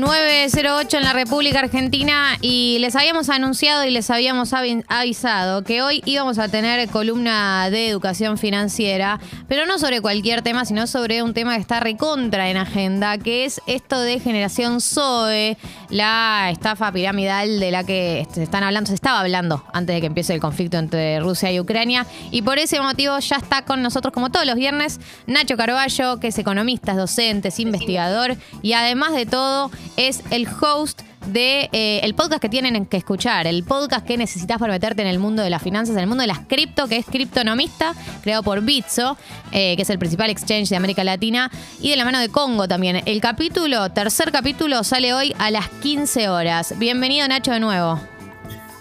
908 en la República Argentina y les habíamos anunciado y les habíamos avi- avisado que hoy íbamos a tener columna de educación financiera, pero no sobre cualquier tema, sino sobre un tema que está recontra en agenda, que es esto de generación ZOE, la estafa piramidal de la que se están hablando, se estaba hablando antes de que empiece el conflicto entre Rusia y Ucrania, y por ese motivo ya está con nosotros como todos los viernes Nacho Carballo, que es economista, es docente, es investigador y además de todo es el host de eh, el podcast que tienen que escuchar, el podcast que necesitas para meterte en el mundo de las finanzas, en el mundo de las cripto, que es Criptonomista, creado por Bitso, eh, que es el principal exchange de América Latina, y de la mano de Congo también. El capítulo, tercer capítulo, sale hoy a las 15 horas. Bienvenido Nacho de nuevo.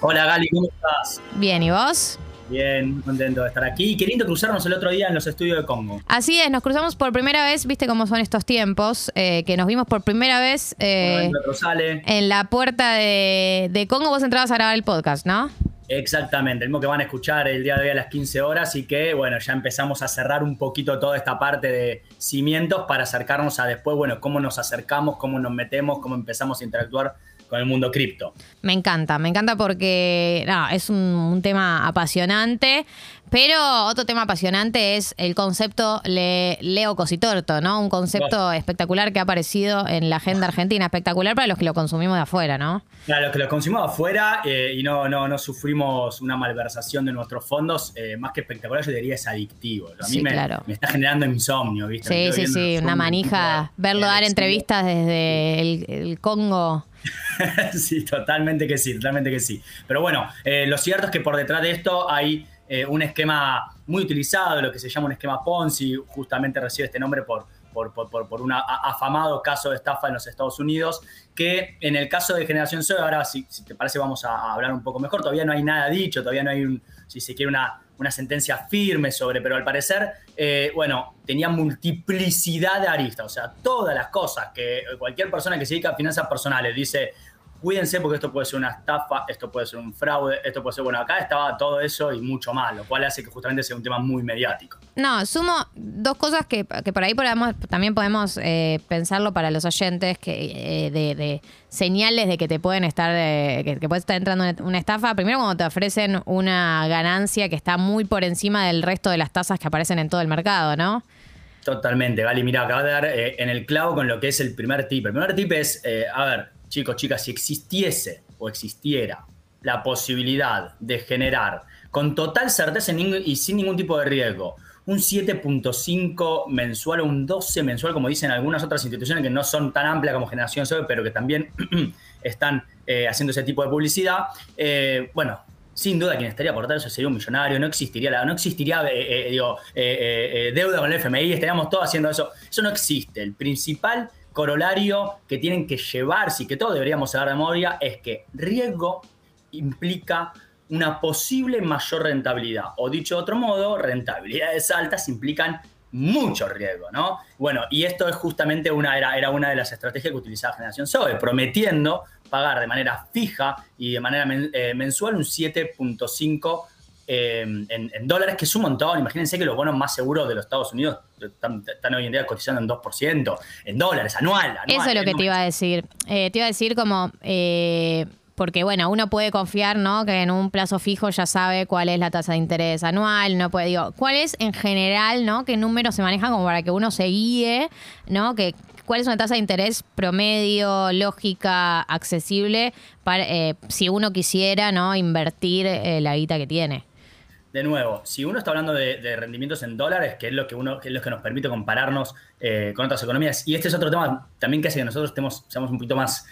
Hola Gali, ¿cómo estás? Bien, ¿y vos? Bien, muy contento de estar aquí y queriendo cruzarnos el otro día en los estudios de Congo. Así es, nos cruzamos por primera vez, viste cómo son estos tiempos, eh, que nos vimos por primera vez eh, en la puerta de, de Congo. Vos entrabas a grabar el podcast, ¿no? Exactamente, el mismo que van a escuchar el día de hoy a las 15 horas y que, bueno, ya empezamos a cerrar un poquito toda esta parte de cimientos para acercarnos a después, bueno, cómo nos acercamos, cómo nos metemos, cómo empezamos a interactuar con el mundo cripto. Me encanta, me encanta porque no, es un, un tema apasionante, pero otro tema apasionante es el concepto le, Leo Cositorto, ¿no? Un concepto espectacular que ha aparecido en la agenda argentina, espectacular para los que lo consumimos de afuera, ¿no? Claro, los que lo consumimos afuera eh, y no, no, no sufrimos una malversación de nuestros fondos, eh, más que espectacular, yo diría es adictivo. A mí Sí, me, claro. me está generando insomnio, ¿viste? Sí, sí, sí, una manija, verlo dar entrevistas desde el, el Congo. sí, totalmente que sí, totalmente que sí. Pero bueno, eh, lo cierto es que por detrás de esto hay eh, un esquema muy utilizado, lo que se llama un esquema Ponzi, justamente recibe este nombre por, por, por, por- un afamado caso de estafa en los Estados Unidos, que en el caso de Generación Zoe, ahora si, si te parece vamos a, a hablar un poco mejor, todavía no hay nada dicho, todavía no hay, un, si se quiere, una, una sentencia firme sobre, pero al parecer, eh, bueno, tenía multiplicidad de aristas, o sea, todas las cosas que cualquier persona que se dedica a finanzas personales dice, cuídense porque esto puede ser una estafa, esto puede ser un fraude, esto puede ser, bueno, acá estaba todo eso y mucho más, lo cual hace que justamente sea un tema muy mediático. No, sumo dos cosas que, que por ahí podemos, también podemos eh, pensarlo para los oyentes, que eh, de, de señales de que te pueden estar, eh, que, que puedes estar entrando en una estafa. Primero cuando te ofrecen una ganancia que está muy por encima del resto de las tasas que aparecen en todo el mercado, ¿no? Totalmente, Gali. Mira, acabas de dar en el clavo con lo que es el primer tip. El primer tip es, a ver, chicos, chicas, si existiese o existiera la posibilidad de generar con total certeza y sin ningún tipo de riesgo un 7.5 mensual o un 12 mensual, como dicen algunas otras instituciones que no son tan amplias como Generación Zoe, pero que también están eh, haciendo ese tipo de publicidad, eh, bueno, sin duda quien estaría por eso sería un millonario, no existiría, la, no existiría eh, eh, digo, eh, eh, deuda con el FMI, estaríamos todos haciendo eso. Eso no existe. El principal corolario que tienen que llevarse y que todos deberíamos saber de memoria es que riesgo implica una posible mayor rentabilidad. O dicho de otro modo, rentabilidades altas implican mucho riesgo, ¿no? Bueno, y esto es justamente una, era, era una de las estrategias que utilizaba Generación Zoe, prometiendo pagar de manera fija y de manera men- eh, mensual un 7.5 eh, en, en dólares, que es un montón. Imagínense que los bonos más seguros de los Estados Unidos están, están hoy en día cotizando en 2%, en dólares, anual. anual Eso es lo que te iba a decir. Eh, te iba a decir como, eh, porque bueno, uno puede confiar, ¿no? Que en un plazo fijo ya sabe cuál es la tasa de interés anual, no puede, digo, cuál es en general, ¿no? ¿Qué números se manejan como para que uno se guíe, ¿no? Que, ¿Cuál es una tasa de interés promedio, lógica, accesible, para, eh, si uno quisiera. Invertir eh, la guita que tiene. De nuevo, si uno está hablando de, rendimientos en dólares, que es lo que uno, que es lo que nos permite compararnos eh, con otras economías, y este es otro tema también que hace que nosotros estemos, seamos un poquito más,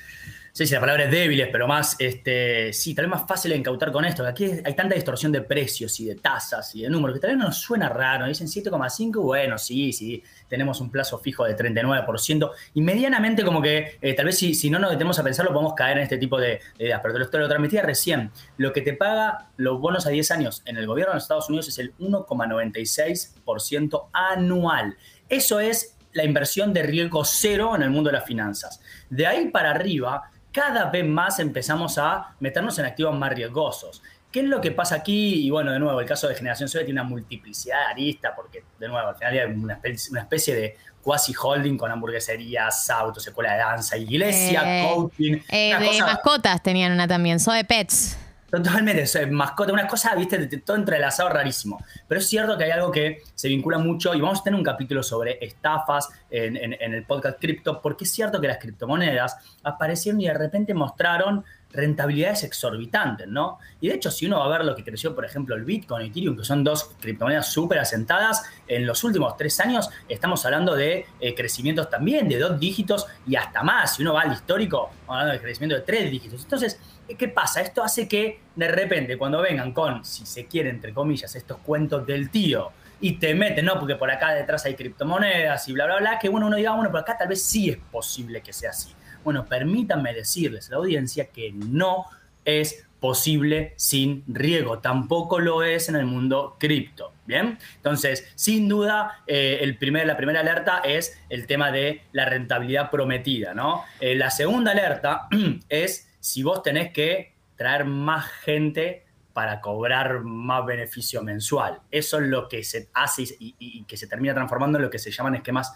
sé si la palabra es débiles, pero más, este, sí, tal vez más fácil de incautar con esto, que aquí hay tanta distorsión de precios y de tasas y de números, que tal vez nos suena raro, dicen 7,5, bueno, sí, sí, tenemos un plazo fijo de 39%, y medianamente como que eh, tal vez si, si no nos detenemos a pensarlo podemos caer en este tipo de, de ideas, pero te lo transmitía recién, lo que te paga los bonos a 10 años en el gobierno de los Estados Unidos es el 1,96% anual. Eso es la inversión de riesgo cero en el mundo de las finanzas. De ahí para arriba, cada vez más empezamos a meternos en activos más riesgosos. ¿Qué es lo que pasa aquí? Y bueno, de nuevo, el caso de Generación Sobe tiene una multiplicidad de aristas, porque de nuevo, al final hay una especie, de quasi holding con hamburgueserías, autos, escuela de danza, iglesia, eh, coaching. Eh, de mascotas tenían una también, Sobe Pets. Totalmente, es mascota, una cosa, viste, todo entrelazado rarísimo. Pero es cierto que hay algo que se vincula mucho y vamos a tener un capítulo sobre estafas en, el podcast Crypto, porque es cierto que las criptomonedas aparecieron y de repente mostraron rentabilidades exorbitantes, ¿no? Y de hecho, si uno va a ver lo que creció, por ejemplo, el Bitcoin y Ethereum, que son dos criptomonedas súper asentadas, en los últimos tres años estamos hablando de eh, crecimientos también de dos dígitos y hasta más. Si uno va al histórico, hablando de crecimiento de tres dígitos. Entonces, ¿qué pasa? Esto hace que de repente cuando vengan con, si se quiere, entre comillas, estos cuentos del tío, y te meten, ¿no? Porque por acá detrás hay criptomonedas y bla, bla, bla, que bueno, uno diga, bueno, por acá tal vez sí es posible que sea así. Bueno, permítanme decirles a la audiencia que no es posible sin riesgo. Tampoco lo es en el mundo cripto. Bien, entonces, sin duda, eh, el primer, la primera alerta es el tema de la rentabilidad prometida, ¿no? Eh, la segunda alerta es si vos tenés que traer más gente para cobrar más beneficio mensual. Eso es lo que se hace y, que se termina transformando en lo que se llaman esquemas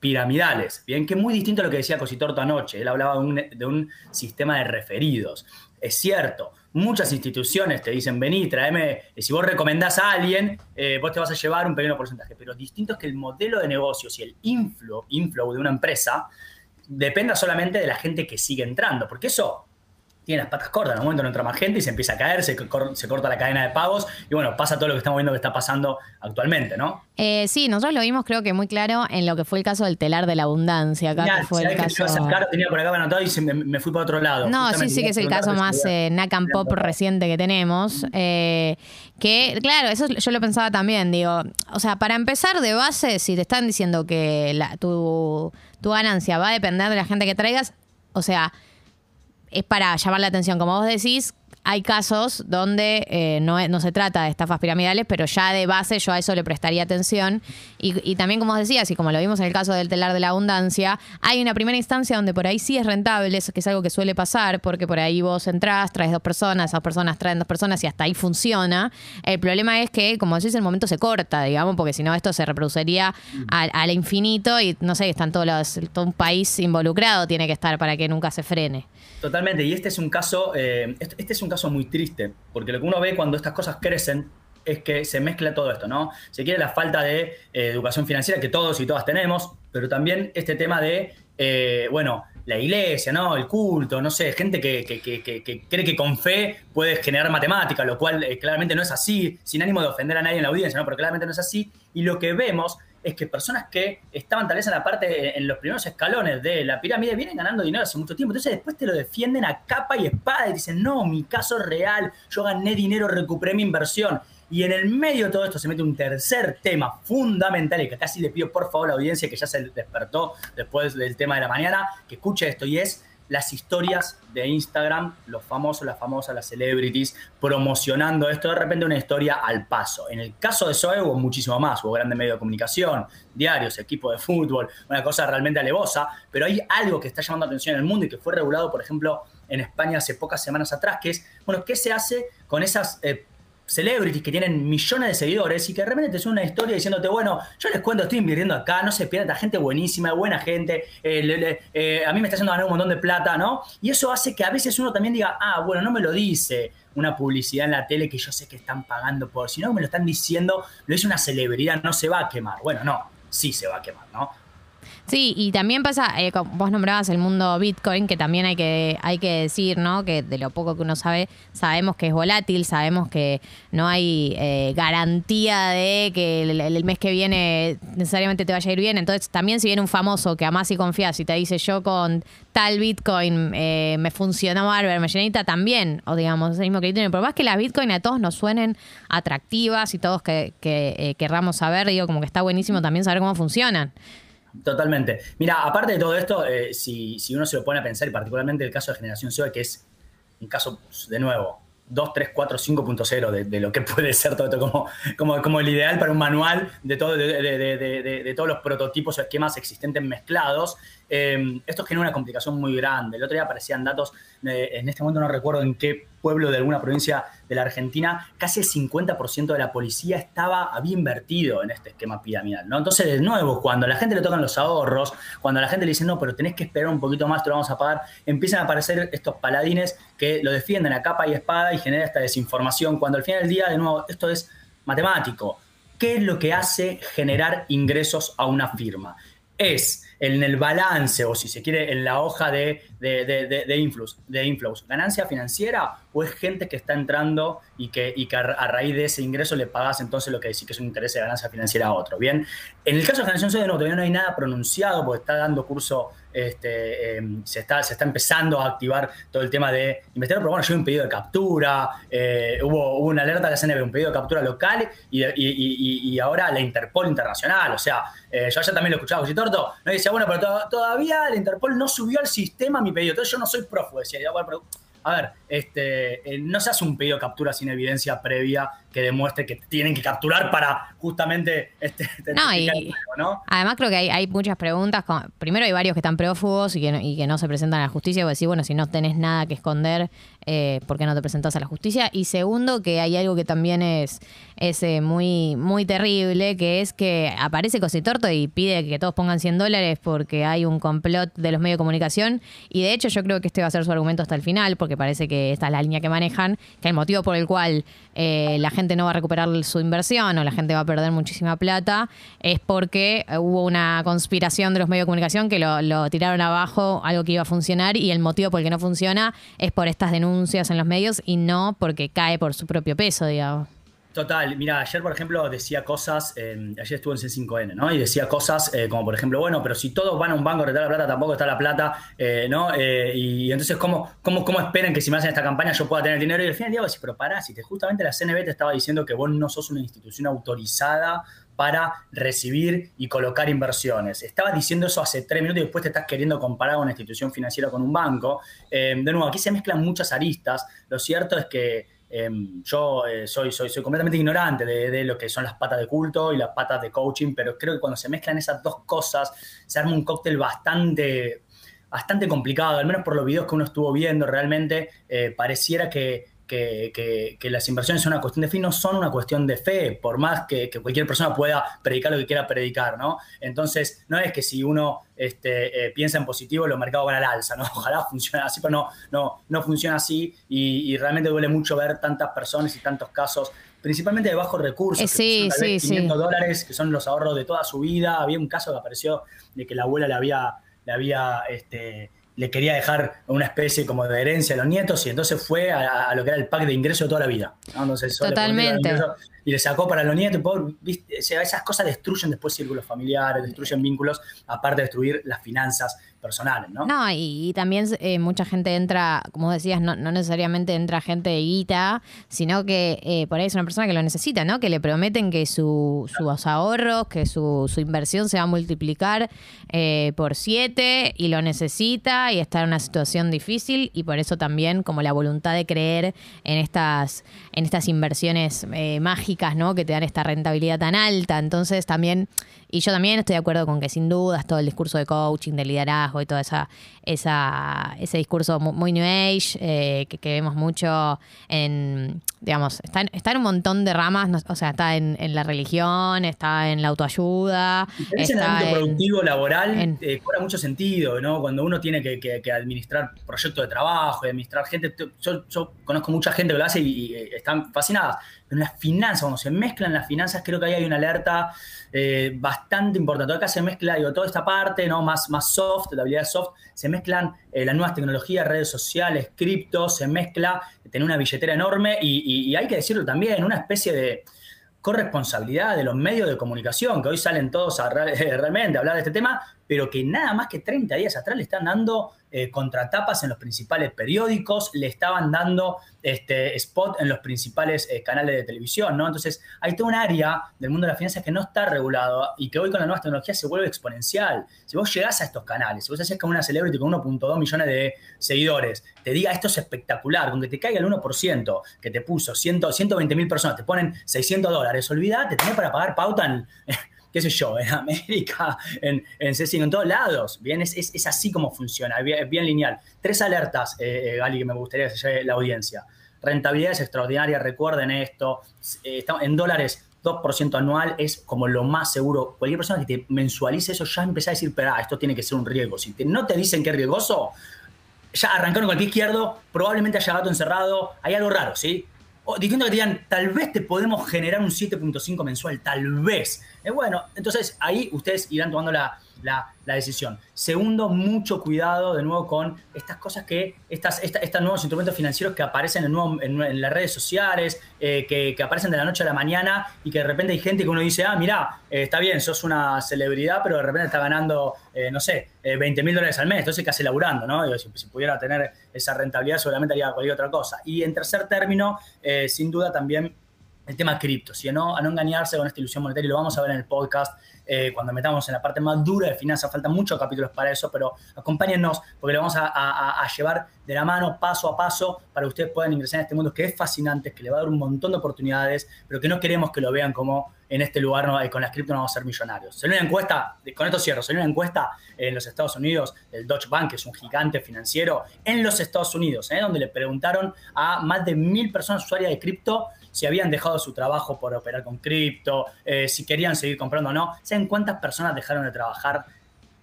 piramidales, bien, que es muy distinto a lo que decía Cositorto anoche. Él hablaba de un, sistema de referidos. Es cierto, muchas instituciones te dicen, vení, tráeme, si vos recomendás a alguien, eh, vos te vas a llevar un pequeño porcentaje. Pero distinto es que el modelo de negocios y el inflow, inflow de una empresa dependa solamente de la gente que sigue entrando, porque eso tiene las patas cortas, en un momento no entra más gente y se empieza a caer, se, corta la cadena de pagos y bueno, pasa todo lo que estamos viendo que está pasando actualmente, ¿no? Eh, sí, nosotros lo vimos creo que muy claro en lo que fue el caso del telar de la abundancia. Acá fue el caso... tenía por acá anotado y me, fui para otro lado. No, sí, sí que es el caso más eh, Pop reciente que tenemos. Eh, que, claro, eso yo lo pensaba también, digo, o sea, para empezar de base, si te están diciendo que tu, tu ganancia va a depender de la gente que traigas, o sea es para llamar la atención, como vos decís, hay casos donde eh, no, no, se trata de estafas piramidales, pero ya de base yo a eso le prestaría atención. Y, también, como os decías, y como lo vimos en el caso del telar de la abundancia, hay una primera instancia donde por ahí sí es rentable, que es algo que suele pasar, porque por ahí vos entrás, traes dos personas, esas personas traen dos personas y hasta ahí funciona. El problema es que, como decís, el momento se corta, digamos, porque si no esto se reproduciría al, infinito y no sé, están todos los, todo un país involucrado tiene que estar para que nunca se frene. Totalmente, y este es un caso, eh, este, es un caso muy triste, porque lo que uno ve cuando estas cosas crecen es que se mezcla todo esto, ¿no? Se quiere la falta de eh, educación financiera que todos y todas tenemos, pero también este tema de, eh, bueno, la iglesia, ¿no? El culto, no sé, gente que, cree que con fe puede generar matemática, lo cual claramente no es así, sin ánimo de ofender a nadie en la audiencia, ¿no? Pero claramente no es así. Y lo que vemos es que personas que estaban tal vez en la parte, en los primeros escalones de la pirámide, vienen ganando dinero hace mucho tiempo. Entonces después te lo defienden a capa y espada y dicen, no, mi caso es real, yo gané dinero, recuperé mi inversión. Y en el medio de todo esto se mete un tercer tema fundamental y que casi le pido por favor a la audiencia que ya se despertó después del tema de la mañana, que escuche esto y es las historias de Instagram, los famosos, las famosas, las celebrities, promocionando esto, de repente una historia al paso. En el caso de Zoe hubo muchísimo más, hubo grandes medios de comunicación, diarios, equipo de fútbol, una cosa realmente alevosa, pero hay algo que está llamando atención en el mundo y que fue regulado, por ejemplo, en España hace pocas semanas atrás, que es, bueno, ¿qué se hace con esas eh, celebrities que tienen millones de seguidores y que de repente te una historia diciéndote, bueno, yo les cuento, estoy invirtiendo acá, no se pierda, gente buenísima, buena gente, eh, eh, a mí me está haciendo ganar un montón de plata, ¿no? Y eso hace que a veces uno también diga, ah, bueno, no me lo dice una publicidad en la tele que yo sé que están pagando por, sino que me lo están diciendo, lo dice una celebridad, no se va a quemar. Bueno, no, sí se va a quemar, ¿no? Sí, y también pasa, eh, vos nombrabas el mundo Bitcoin, que también hay que, hay que decir, ¿no? Que de lo poco que uno sabe, sabemos que es volátil, sabemos que no hay eh, garantía de que el, mes que viene necesariamente te vaya a ir bien. Entonces, también si viene un famoso que además y confías y te dice yo con tal Bitcoin eh, me funcionó bárbaro, me llenita también, o digamos, ese mismo criterio. Pero más que las Bitcoin a todos nos suenen atractivas y todos que, que querramos saber, digo, como que está buenísimo también saber cómo funcionan. Totalmente. Mira, aparte de todo esto, eh, si, uno se lo pone a pensar, y particularmente el caso de Generación Zoe, que es un caso, de nuevo, 2, 3, 4, 5.0 de, de lo que puede ser todo esto, como, como, como el ideal para un manual de, todo, de, todos los prototipos o esquemas existentes mezclados, eh, esto genera una complicación muy grande. El otro día aparecían datos, eh, en este momento no recuerdo en qué pueblo de alguna provincia de la Argentina, casi el 50% de la policía estaba, había invertido en este esquema piramidal, ¿no? Entonces, de nuevo, cuando a la gente le tocan los ahorros, cuando a la gente le dice, no, pero tenés que esperar un poquito más, te lo vamos a pagar, empiezan a aparecer estos paladines que lo defienden a capa y espada y genera esta desinformación, cuando al final del día, de nuevo, esto es matemático. ¿Qué es lo que hace generar ingresos a una firma? Es en el balance, o si se quiere, en la hoja de, de, de, de inflows, ganancia financiera o es gente que está entrando y que, y que a, raíz de ese ingreso le pagas entonces lo que decís que es un interés de ganancia financiera a otro. Bien, en el caso de generación de no, todavía no hay nada pronunciado porque está dando curso, este, em, se, está, se está empezando a activar todo el tema de investigar, pero bueno, yo un pedido de captura, eh, hubo, una alerta de la CNB, un pedido de captura local y, y, y ahora la Interpol internacional, o sea, eh, yo ayer también lo escuchaba, Torto, no decía, bueno, pero todavía la Interpol no subió al sistema mi pedido, entonces yo no soy prófugo, decía, a ver, este, eh, no se hace un pedido de captura sin evidencia previa que demuestre que tienen que capturar para justamente este, no, y, ¿no? Además creo que hay, muchas preguntas. primero hay varios que están prófugos y que, no, se presentan a la justicia. Y decir, bueno, si no tenés nada que esconder, eh, ¿por qué no te presentás a la justicia? Y segundo, que hay algo que también es, es eh, muy, muy terrible, que es que aparece Cositorto y pide que todos pongan 100 dólares porque hay un complot de los medios de comunicación. Y de hecho yo creo que este va a ser su argumento hasta el final, porque parece que esta es la línea que manejan, que el motivo por el cual eh, la gente no va a recuperar su inversión o la gente va a perder muchísima plata, es porque hubo una conspiración de los medios de comunicación que lo, tiraron abajo, algo que iba a funcionar, y el motivo por el que no funciona es por estas denuncias en los medios y no porque cae por su propio peso, digamos. Total, mira, ayer por ejemplo decía cosas, ayer estuve en C5N, ¿no? Y decía cosas eh, como por ejemplo, bueno, pero si todos van a un banco a retirar la plata, tampoco está la plata, eh, ¿no? Eh, y entonces, ¿cómo, cómo, ¿cómo esperan que si me hacen esta campaña yo pueda tener dinero? Y al final decir, pero pará, si te, justamente la CNB te estaba diciendo que vos no sos una institución autorizada para recibir y colocar inversiones. Estaba diciendo eso hace tres minutos y después te estás queriendo comparar una institución financiera con un banco. de nuevo, aquí se mezclan muchas aristas. Lo cierto es que Em, yo eh, soy, soy, soy completamente ignorante de, lo que son las patas de culto y las patas de coaching, pero creo que cuando se mezclan esas dos cosas, se arma un cóctel bastante, bastante complicado, al menos por los videos que uno estuvo viendo, realmente eh, pareciera que, que, las inversiones son una cuestión de fe, no son una cuestión de fe, por más que, cualquier persona pueda predicar lo que quiera predicar, ¿no? Entonces, no es que si uno este, eh, piensa en positivo, los mercados van al alza, ¿no? Ojalá funcione así, pero no, no, no funciona así y, realmente duele mucho ver tantas personas y tantos casos principalmente de bajos recursos, sí, que sí, 500 dólares, que son los ahorros de toda su vida. Había un caso que apareció de que la abuela le había, le había este, le quería dejar una especie como de herencia a los nietos y entonces fue a, lo que era el pack de ingreso de toda la vida. Totalmente. y le sacó para los nietos. esas cosas destruyen después círculos familiares, destruyen vínculos, aparte de destruir las finanzas personales, ¿no? No, y, también eh, mucha gente entra, como decías, no, necesariamente entra gente de guita, sino que eh, por ahí es una persona que lo necesita, ¿no? Que le prometen que su, sus ahorros, que su, su, inversión se va a multiplicar eh, por siete y lo necesita y está en una situación difícil y por eso también como la voluntad de creer en estas, en estas inversiones mágicas, ¿no? Que te dan esta rentabilidad tan alta. Entonces también, y yo también estoy de acuerdo con que sin dudas todo el discurso de coaching, de liderazgo, y todo esa, esa, ese discurso muy New Age eh, que, vemos mucho en, digamos, está en, está en un montón de ramas, o sea, está en, la religión, está en la autoayuda. Está en el ámbito productivo, laboral, eh, cobra mucho sentido, ¿no? Cuando uno tiene que, administrar proyectos de trabajo, administrar gente, yo, yo, conozco mucha gente que lo hace y, están fascinadas, en las finanzas, cuando se mezclan las finanzas, creo que ahí hay una alerta eh, bastante importante. Acá se mezcla, digo, toda esta parte, ¿no? Más, más soft, la habilidad soft, se mezclan eh, las nuevas tecnologías, redes sociales, cripto, se mezcla, tener una billetera enorme y, hay que decirlo también, una especie de corresponsabilidad de los medios de comunicación, que hoy salen todos a realmente a hablar de este tema, pero que nada más que 30 días atrás le están dando eh, contratapas en los principales periódicos, le estaban dando este, spot en los principales eh, canales de televisión, ¿no? Entonces, hay toda un área del mundo de las finanzas que no está regulado y que hoy con las nuevas tecnologías se vuelve exponencial. Si vos llegás a estos canales, si vos haces como una celebrity con 1.2 millones de seguidores, te diga esto es espectacular, con que te caiga el 1%, que te puso 100, 120 mil personas, te ponen 600 dólares, olvídate, tenés para pagar pauta en qué sé yo, en América, en, en en todos lados. Bien, es, es, así como funciona, es bien, lineal. Tres alertas, eh, Gali, que me gustaría que se lleve la audiencia. Rentabilidades extraordinarias, recuerden esto. en dólares, 2% anual es como lo más seguro. Cualquier persona que te mensualice eso ya empieza a decir, pero esto tiene que ser un riesgo. Si no te dicen que es riesgoso, ya arrancaron con el pie izquierdo, probablemente haya gato encerrado, hay algo raro, ¿sí? O diciendo que te digan, tal vez te podemos generar un 7.5 mensual, tal vez. Eh, bueno, entonces ahí ustedes irán tomando la, la, decisión. Segundo, mucho cuidado de nuevo con estas cosas que, estas, estos nuevos instrumentos financieros que aparecen en, las redes sociales, eh, que, aparecen de la noche a la mañana y que de repente hay gente que uno dice, ah, mira, eh, está bien, sos una celebridad, pero de repente está ganando, eh, no sé, 20 mil dólares al mes, entonces casi laburando, ¿no? si, si, pudiera tener esa rentabilidad, seguramente haría cualquier otra cosa. Y en tercer término, sin duda también el tema cripto, ¿sí? ¿no? a no engañarse con esta ilusión monetaria, y lo vamos a ver en el podcast eh, cuando metamos en la parte más dura de finanzas. Faltan muchos capítulos para eso, pero acompáñennos porque lo vamos a, llevar de la mano paso a paso para que ustedes puedan ingresar en este mundo que es fascinante, que le va a dar un montón de oportunidades, pero que no queremos que lo vean como en este lugar no, con las cripto no vamos a ser millonarios. Salió una encuesta, con esto cierro, salió una encuesta en los Estados Unidos, el Deutsche Bank, que es un gigante financiero, en los Estados Unidos, ¿eh? donde le preguntaron a más de mil personas usuarias de cripto si habían dejado su trabajo por operar con cripto, eh, si querían seguir comprando o no. ¿Saben cuántas personas dejaron de trabajar?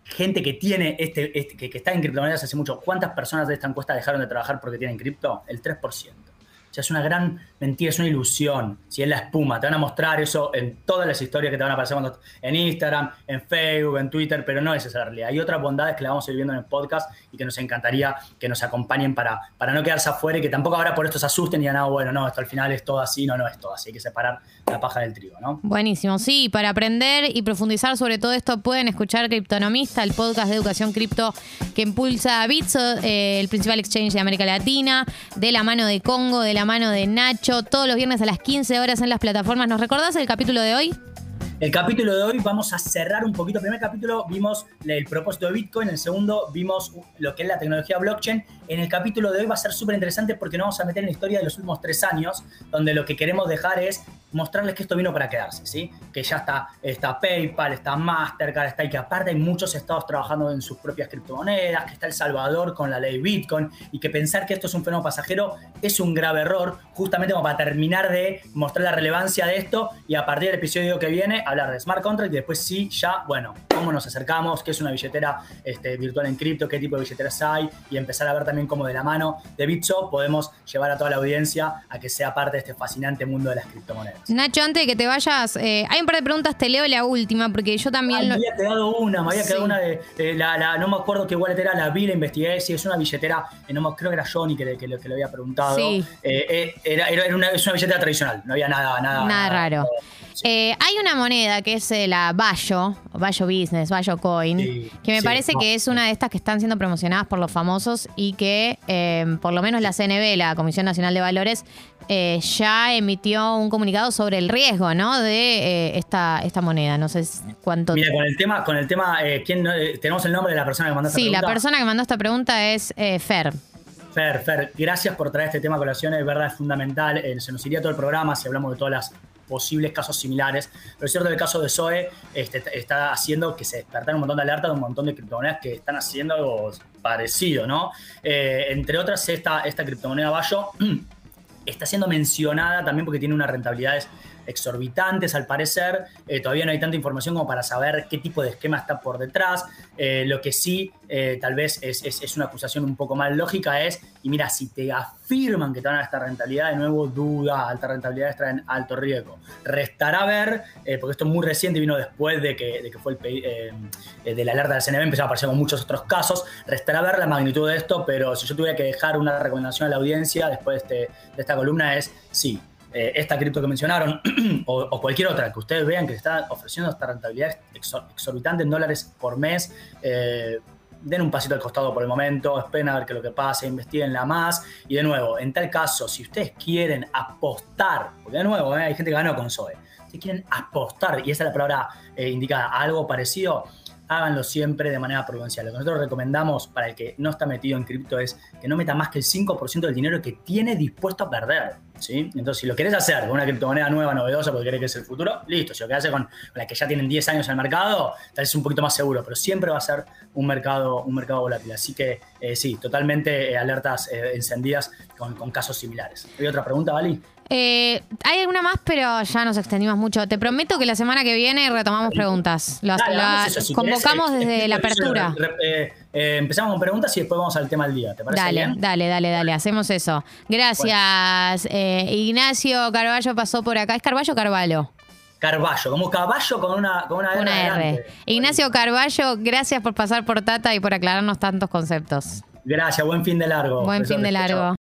Gente que tiene este, este que, que, está en criptomonedas hace mucho, ¿cuántas personas de esta encuesta dejaron de trabajar porque tienen cripto? El 3%. O sea, es una gran mentira, es una ilusión. Si es la espuma, te van a mostrar eso en todas las historias que te van a aparecer en Instagram, en Facebook, en Twitter, pero no es esa la realidad. Hay otras bondades que la vamos a ir viendo en el podcast y que nos encantaría que nos acompañen para, para no quedarse afuera y que tampoco ahora por esto se asusten y digan, no, bueno, no, esto al final es todo así, no, no es todo así. Hay que separar la paja del trigo, ¿no? Buenísimo, sí, para aprender y profundizar sobre todo esto pueden escuchar Criptonomista, el podcast de educación cripto que impulsa Bitso, eh, el principal exchange de América Latina, de la mano de Congo, de la mano de Nacho, todos los viernes a las 15 horas en las plataformas. ¿Nos recordás el capítulo de hoy? El capítulo de hoy vamos a cerrar un poquito. El primer capítulo vimos el propósito de Bitcoin, en el segundo vimos lo que es la tecnología blockchain. En el capítulo de hoy va a ser súper interesante porque nos vamos a meter en la historia de los últimos tres años, donde lo que queremos dejar es mostrarles que esto vino para quedarse, ¿sí? Que ya está, está PayPal, está Mastercard, está y que aparte hay muchos estados trabajando en sus propias criptomonedas, que está El Salvador con la ley Bitcoin y que pensar que esto es un fenómeno pasajero es un grave error, justamente como para terminar de mostrar la relevancia de esto y a partir del episodio que viene hablar de smart contract y después sí, ya, bueno, cómo nos acercamos, qué es una billetera este, virtual en cripto, qué tipo de billeteras hay y empezar a ver también cómo de la mano de Bitso podemos llevar a toda la audiencia a que sea parte de este fascinante mundo de las criptomonedas. Nacho, antes de que te vayas, eh, hay un par de preguntas, te leo la última porque yo también... Me había quedado una, me había quedado una de, la, no me acuerdo qué wallet era, la vi, la investigué, si es una billetera, eh, no, creo que era Johnny que, que, que, le había preguntado. Sí. Eh, era, era, una, es una billetera tradicional, no había nada, nada, nada, raro. Eh, hay una moneda que es la Bayo, Bayo Business, Bayo Coin, que me parece que es una de estas que están siendo promocionadas por los famosos y que eh, por lo menos la CNB, la Comisión Nacional de Valores, eh, ya emitió un comunicado sobre el riesgo, ¿no? De esta, esta moneda. No sé cuánto. Mira, con el tema, con el tema, ¿quién, tenemos el nombre de la persona que mandó esta pregunta. Sí, la persona que mandó esta pregunta es Fer. Fer, Fer, gracias por traer este tema a colación, es verdad, es fundamental. se nos iría todo el programa si hablamos de todas las posibles casos similares. Pero es cierto que el caso de Zoe este, está haciendo que se despertan un montón de alertas de un montón de criptomonedas que están haciendo algo parecido, ¿no? Eh, entre otras, esta, esta criptomoneda Bayo está siendo mencionada también porque tiene unas rentabilidades exorbitantes al parecer. Eh, todavía no hay tanta información como para saber qué tipo de esquema está por detrás. Eh, lo que sí, eh, tal vez es, una acusación un poco más lógica es, y mira, si te afirman que te van a dar esta rentabilidad, de nuevo duda, alta rentabilidad traen alto riesgo. Restará ver, porque esto es muy reciente, vino después de que, de que fue el de la alerta del CNB, empezó a aparecer con muchos otros casos. Restará ver la magnitud de esto, pero si yo tuviera que dejar una recomendación a la audiencia después de, este, de esta columna es, sí, eh, esta cripto que mencionaron o, cualquier otra que ustedes vean que está ofreciendo esta rentabilidad exorbitante en dólares por mes, eh, den un pasito al costado por el momento, esperen a ver qué es lo que pasa, investiguenla más. Y de nuevo, en tal caso, si ustedes quieren apostar, porque de nuevo, eh, hay gente que ganó con Zoe, si quieren apostar, y esa es la palabra indicada, algo parecido, háganlo siempre de manera prudencial. Lo que nosotros recomendamos para el que no está metido en cripto es que no meta más que el 5% del dinero que tiene dispuesto a perder. ¿Sí? Entonces, si lo querés hacer con una criptomoneda nueva, novedosa, porque crees que es el futuro, listo. Si lo querés hacer con, la que ya tienen 10 años en el mercado, tal vez es un poquito más seguro, pero siempre va a ser un mercado, un mercado volátil. Así que eh, sí, totalmente eh, alertas eh, encendidas con, con, casos similares. ¿Hay otra pregunta, Vali? Eh, hay alguna más, pero ya nos extendimos mucho. Te prometo que la semana que viene retomamos preguntas. Las, convocamos desde la apertura. Eh, eh, empezamos con preguntas y después vamos al tema del día. ¿Te parece dale, Dale, dale, dale. Hacemos eso. Gracias. Ignacio Carballo pasó por acá. ¿Es Carballo o Carvalho? Carballo, como caballo con una, con una, R. Ignacio Carballo, gracias por pasar por Tata y por aclararnos tantos conceptos. Gracias, buen fin de largo. Buen fin de largo.